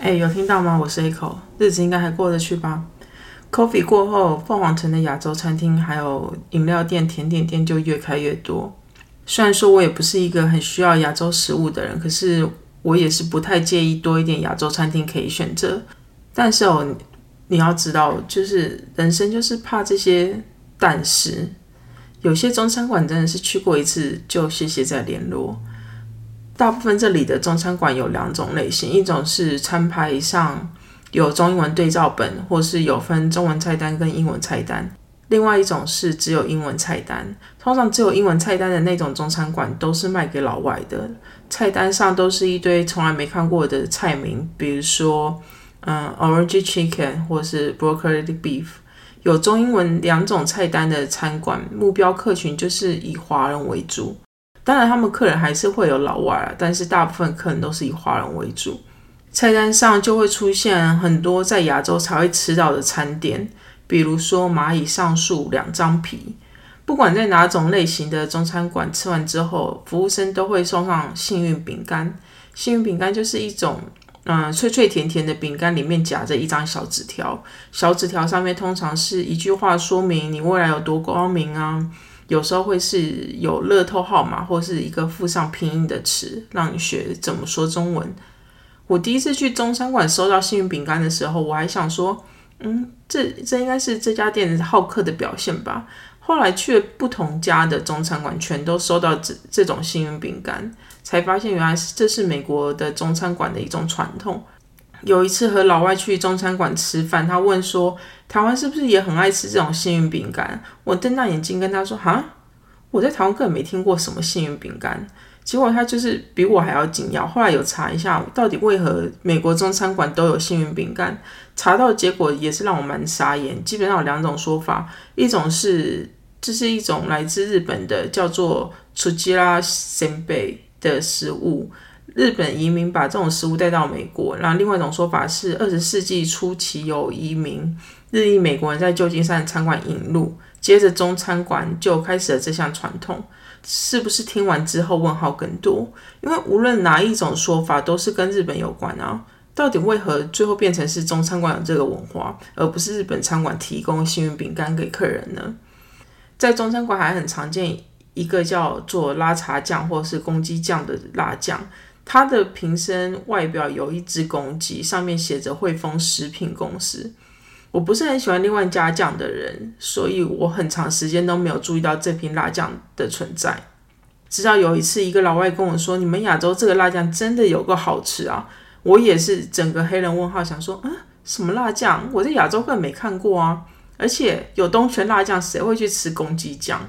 哎，有听到吗？我是 Echo，日子应该还过得去吧？Coffee 过后，凤凰城的亚洲餐厅还有饮料店、甜点店就越开越多。虽然说我也不是一个很需要亚洲食物的人，可是我也是不太介意多一点亚洲餐厅可以选择。但是哦，你要知道，就是人生就是怕这些，但是有些中餐馆真的是去过一次就谢谢再联络。大部分这里的中餐馆有两种类型，一种是餐牌上有中英文对照本，或是有分中文菜单跟英文菜单；另外一种是只有英文菜单。通常只有英文菜单的那种中餐馆都是卖给老外的，菜单上都是一堆从来没看过的菜名，比如说嗯，orange chicken 或是 broccoli beef。有中英文两种菜单的餐馆，目标客群就是以华人为主。当然，他们客人还是会有老外啊，但是大部分客人都是以华人为主。菜单上就会出现很多在亚洲才会吃到的餐点，比如说蚂蚁上树两张皮。不管在哪种类型的中餐馆吃完之后，服务生都会送上幸运饼干。幸运饼干就是一种嗯脆脆甜甜的饼干，里面夹着一张小纸条。小纸条上面通常是一句话说明你未来有多光明啊。有时候会是有乐透号码，或是一个附上拼音的词，让你学怎么说中文。我第一次去中餐馆收到幸运饼干的时候，我还想说，嗯，这这应该是这家店好客的表现吧。后来去了不同家的中餐馆，全都收到这这种幸运饼干，才发现原来是这是美国的中餐馆的一种传统。有一次和老外去中餐馆吃饭，他问说：“台湾是不是也很爱吃这种幸运饼干？”我瞪大眼睛跟他说：“哈，我在台湾根本没听过什么幸运饼干。”结果他就是比我还要紧要。后来有查一下，到底为何美国中餐馆都有幸运饼干？查到结果也是让我蛮傻眼。基本上有两种说法，一种是这是一种来自日本的叫做“出吉拉鲜贝”的食物。日本移民把这种食物带到美国，然后另外一种说法是二十世纪初期有移民日裔美国人在旧金山餐馆引入，接着中餐馆就开始了这项传统。是不是听完之后问号更多？因为无论哪一种说法都是跟日本有关啊。到底为何最后变成是中餐馆有这个文化，而不是日本餐馆提供幸运饼干给客人呢？在中餐馆还很常见一个叫做拉茶酱或是公鸡酱的辣酱。它的瓶身外表有一只公鸡，上面写着汇丰食品公司。我不是很喜欢另外加酱的人，所以我很长时间都没有注意到这瓶辣酱的存在。直到有一次，一个老外跟我说：“你们亚洲这个辣酱真的有个好吃啊！”我也是整个黑人问号，想说：“啊，什么辣酱？我在亚洲根本没看过啊！而且有东泉辣酱，谁会去吃公鸡酱？”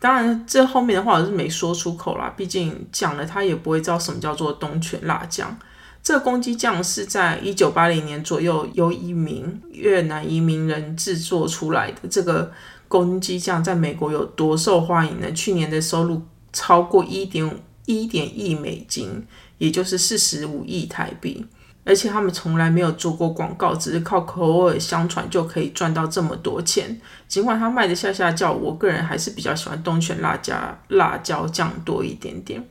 当然，这后面的话我是没说出口啦，毕竟讲了他也不会知道什么叫做东泉辣酱。这个公鸡酱是在一九八零年左右由一名越南移民人制作出来的。这个公鸡酱在美国有多受欢迎呢？去年的收入超过一点一点亿美金，也就是四十五亿台币。而且他们从来没有做过广告，只是靠口耳相传就可以赚到这么多钱。尽管他卖的下下叫，我个人还是比较喜欢东泉辣椒辣椒酱多一点点。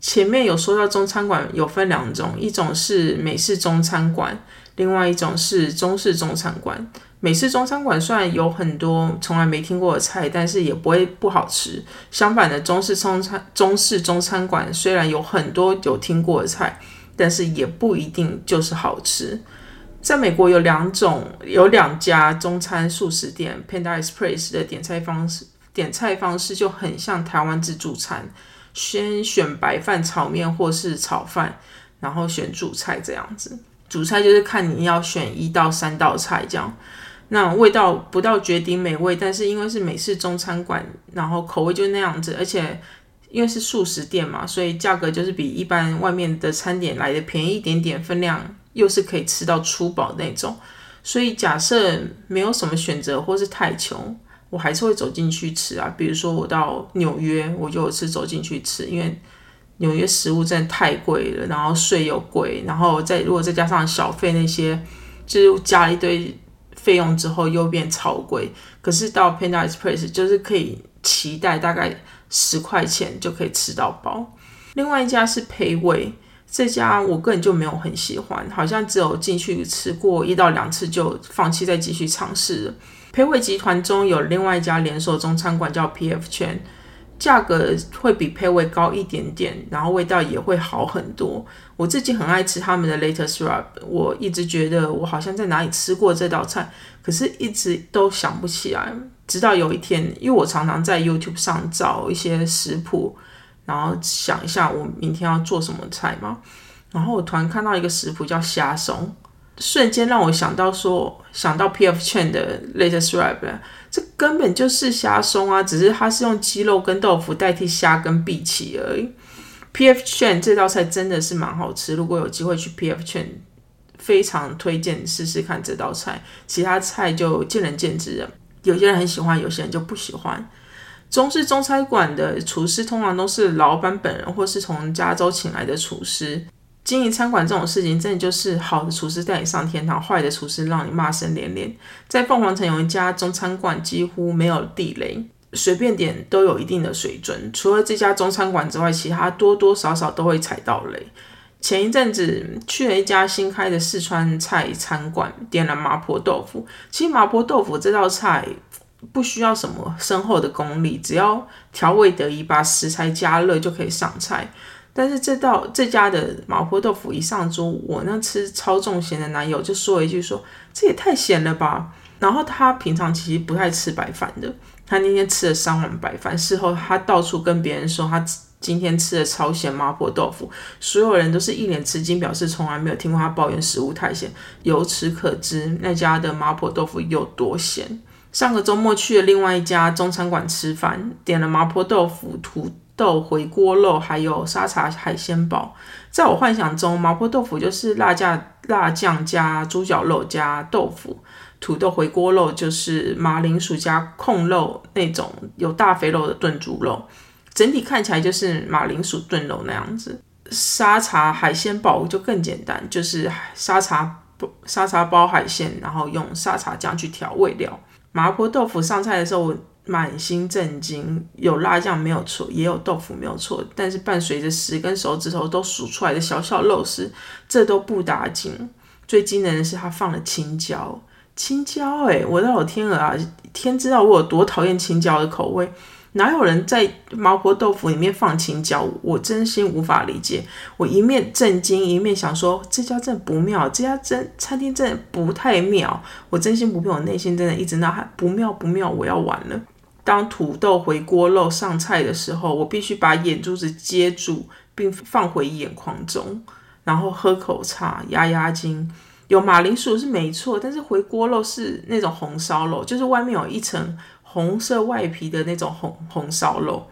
前面有说到中餐馆有分两种，一种是美式中餐馆，另外一种是中式中餐馆。美式中餐馆虽然有很多从来没听过的菜，但是也不会不好吃。相反的，中式中餐中式中餐馆虽然有很多有听过的菜。但是也不一定就是好吃。在美国有两种，有两家中餐素食店，Panda Express 的点菜方式，点菜方式就很像台湾自助餐，先选白饭、炒面或是炒饭，然后选主菜这样子。主菜就是看你要选一到三道菜这样，那味道不到绝顶美味，但是因为是美式中餐馆，然后口味就那样子，而且。因为是素食店嘛，所以价格就是比一般外面的餐点来的便宜一点点，分量又是可以吃到粗饱那种。所以假设没有什么选择或是太穷，我还是会走进去吃啊。比如说我到纽约，我就有次走进去吃，因为纽约食物真的太贵了，然后税又贵，然后再如果再加上小费那些，就是加了一堆费用之后又变超贵。可是到 Panda Express 就是可以期待大概。十块钱就可以吃到饱。另外一家是培伟，这家我个人就没有很喜欢，好像只有进去吃过一到两次就放弃再继续尝试了。培伟集团中有另外一家连锁中餐馆叫 P.F. 圈。价格会比配味高一点点，然后味道也会好很多。我自己很爱吃他们的 latest wrap，我一直觉得我好像在哪里吃过这道菜，可是一直都想不起来。直到有一天，因为我常常在 YouTube 上找一些食谱，然后想一下我明天要做什么菜嘛，然后我突然看到一个食谱叫虾松。瞬间让我想到说，想到 P.F. Chen 的 latest Rap，这根本就是虾松啊，只是它是用鸡肉跟豆腐代替虾跟荸荠而已。P.F. Chen 这道菜真的是蛮好吃，如果有机会去 P.F. Chen，非常推荐试试看这道菜。其他菜就见仁见智了，有些人很喜欢，有些人就不喜欢。中式中餐馆的厨师通常都是老板本人，或是从加州请来的厨师。经营餐馆这种事情，真的就是好的厨师带你上天堂，坏的厨师让你骂声连连。在凤凰城有一家中餐馆，几乎没有地雷，随便点都有一定的水准。除了这家中餐馆之外，其他多多少少都会踩到雷。前一阵子去了一家新开的四川菜餐馆，点了麻婆豆腐。其实麻婆豆腐这道菜不需要什么深厚的功力，只要调味得宜，把食材加热就可以上菜。但是这道这家的麻婆豆腐一上桌，我那吃超重咸的男友就说了一句：“说这也太咸了吧。”然后他平常其实不太吃白饭的，他那天吃了三碗白饭。事后他到处跟别人说他今天吃了超咸麻婆豆腐，所有人都是一脸吃惊，表示从来没有听过他抱怨食物太咸。由此可知那家的麻婆豆腐有多咸。上个周末去了另外一家中餐馆吃饭，点了麻婆豆腐土。豆回锅肉，还有沙茶海鲜煲。在我幻想中，麻婆豆腐就是辣酱辣酱加猪脚肉加豆腐；土豆回锅肉就是马铃薯加控肉那种有大肥肉的炖猪肉。整体看起来就是马铃薯炖肉那样子。沙茶海鲜煲就更简单，就是沙茶沙茶包海鲜，然后用沙茶酱去调味料。麻婆豆腐上菜的时候。满心震惊，有辣酱没有错，也有豆腐没有错，但是伴随着十根手指头都数出来的小小肉丝，这都不打紧。最惊人的是，他放了青椒，青椒哎，我的老天鹅啊！天知道我有多讨厌青椒的口味。哪有人在麻婆豆腐里面放青椒？我真心无法理解。我一面震惊，一面想说这家真不妙，这家真餐厅真的不太妙。我真心不骗，我内心真的一直呐喊不妙不妙，我要完了。当土豆回锅肉上菜的时候，我必须把眼珠子接住，并放回眼眶中，然后喝口茶压压惊。有马铃薯是没错，但是回锅肉是那种红烧肉，就是外面有一层红色外皮的那种红红烧肉。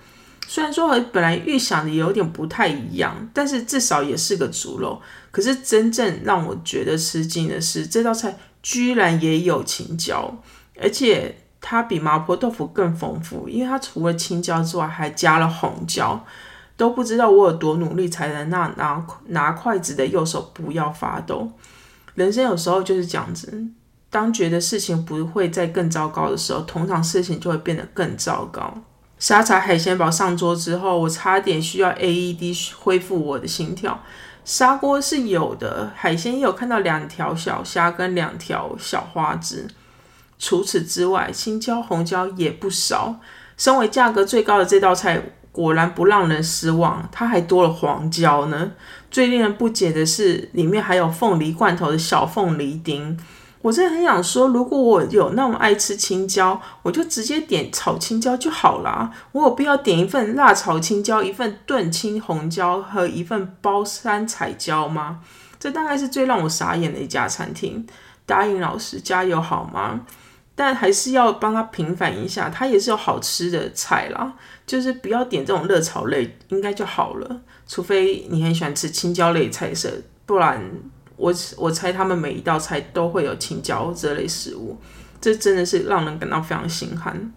虽然说和本来预想的有点不太一样，但是至少也是个猪肉。可是真正让我觉得吃惊的是，这道菜居然也有青椒，而且。它比麻婆豆腐更丰富，因为它除了青椒之外，还加了红椒。都不知道我有多努力，才能让拿拿筷子的右手不要发抖。人生有时候就是这样子，当觉得事情不会再更糟糕的时候，通常事情就会变得更糟糕。沙茶海鲜堡上桌之后，我差点需要 AED 恢复我的心跳。砂锅是有的，海鲜也有看到两条小虾跟两条小花枝。除此之外，青椒、红椒也不少。身为价格最高的这道菜，果然不让人失望，它还多了黄椒呢。最令人不解的是，里面还有凤梨罐头的小凤梨丁。我真的很想说，如果我有那么爱吃青椒，我就直接点炒青椒就好了。我有必要点一份辣炒青椒，一份炖青红椒和一份包山彩椒吗？这大概是最让我傻眼的一家餐厅。答应老师加油好吗？但还是要帮他平反一下，他也是有好吃的菜啦，就是不要点这种热炒类，应该就好了。除非你很喜欢吃青椒类菜色，不然我我猜他们每一道菜都会有青椒这类食物，这真的是让人感到非常心寒。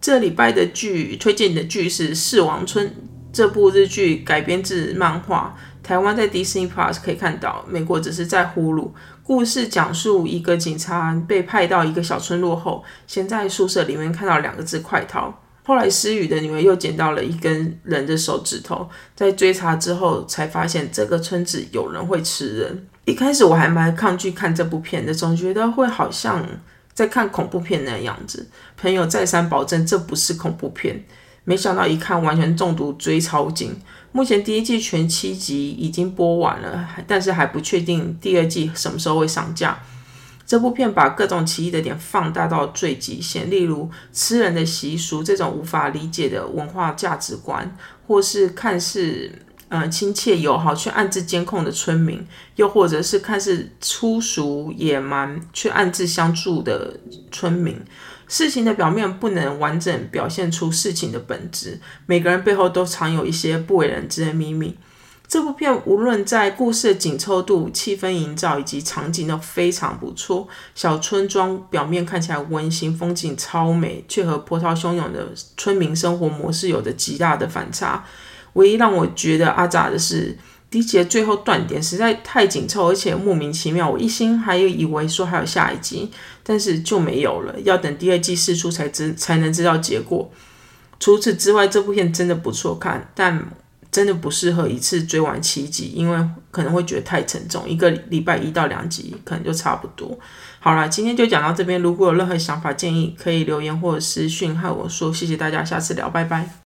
这礼拜的剧推荐的剧是《四王村》这部日剧，改编自漫画。台湾在 Disney Plus 可以看到，美国只是在呼噜。故事讲述一个警察被派到一个小村落后，先在宿舍里面看到两个字“快逃”，后来思雨的女儿又捡到了一根人的手指头，在追查之后才发现这个村子有人会吃人。一开始我还蛮抗拒看这部片的，总觉得会好像在看恐怖片那样子。朋友再三保证这不是恐怖片，没想到一看完全中毒，追超紧。目前第一季全七集已经播完了，但是还不确定第二季什么时候会上架。这部片把各种奇异的点放大到最极限，例如吃人的习俗这种无法理解的文化价值观，或是看似呃亲切友好却暗自监控的村民，又或者是看似粗俗野蛮却暗自相助的村民。事情的表面不能完整表现出事情的本质，每个人背后都藏有一些不为人知的秘密。这部片无论在故事的紧凑度、气氛营造以及场景都非常不错。小村庄表面看起来温馨，风景超美，却和波涛汹涌的村民生活模式有着极大的反差。唯一让我觉得阿扎的是，第一集的最后断点实在太紧凑，而且莫名其妙。我一心还以为说还有下一集，但是就没有了，要等第二季释出才知才能知道结果。除此之外，这部片真的不错看，但。真的不适合一次追完七集，因为可能会觉得太沉重。一个礼拜一到两集可能就差不多。好了，今天就讲到这边。如果有任何想法建议，可以留言或者私讯和我说。谢谢大家，下次聊，拜拜。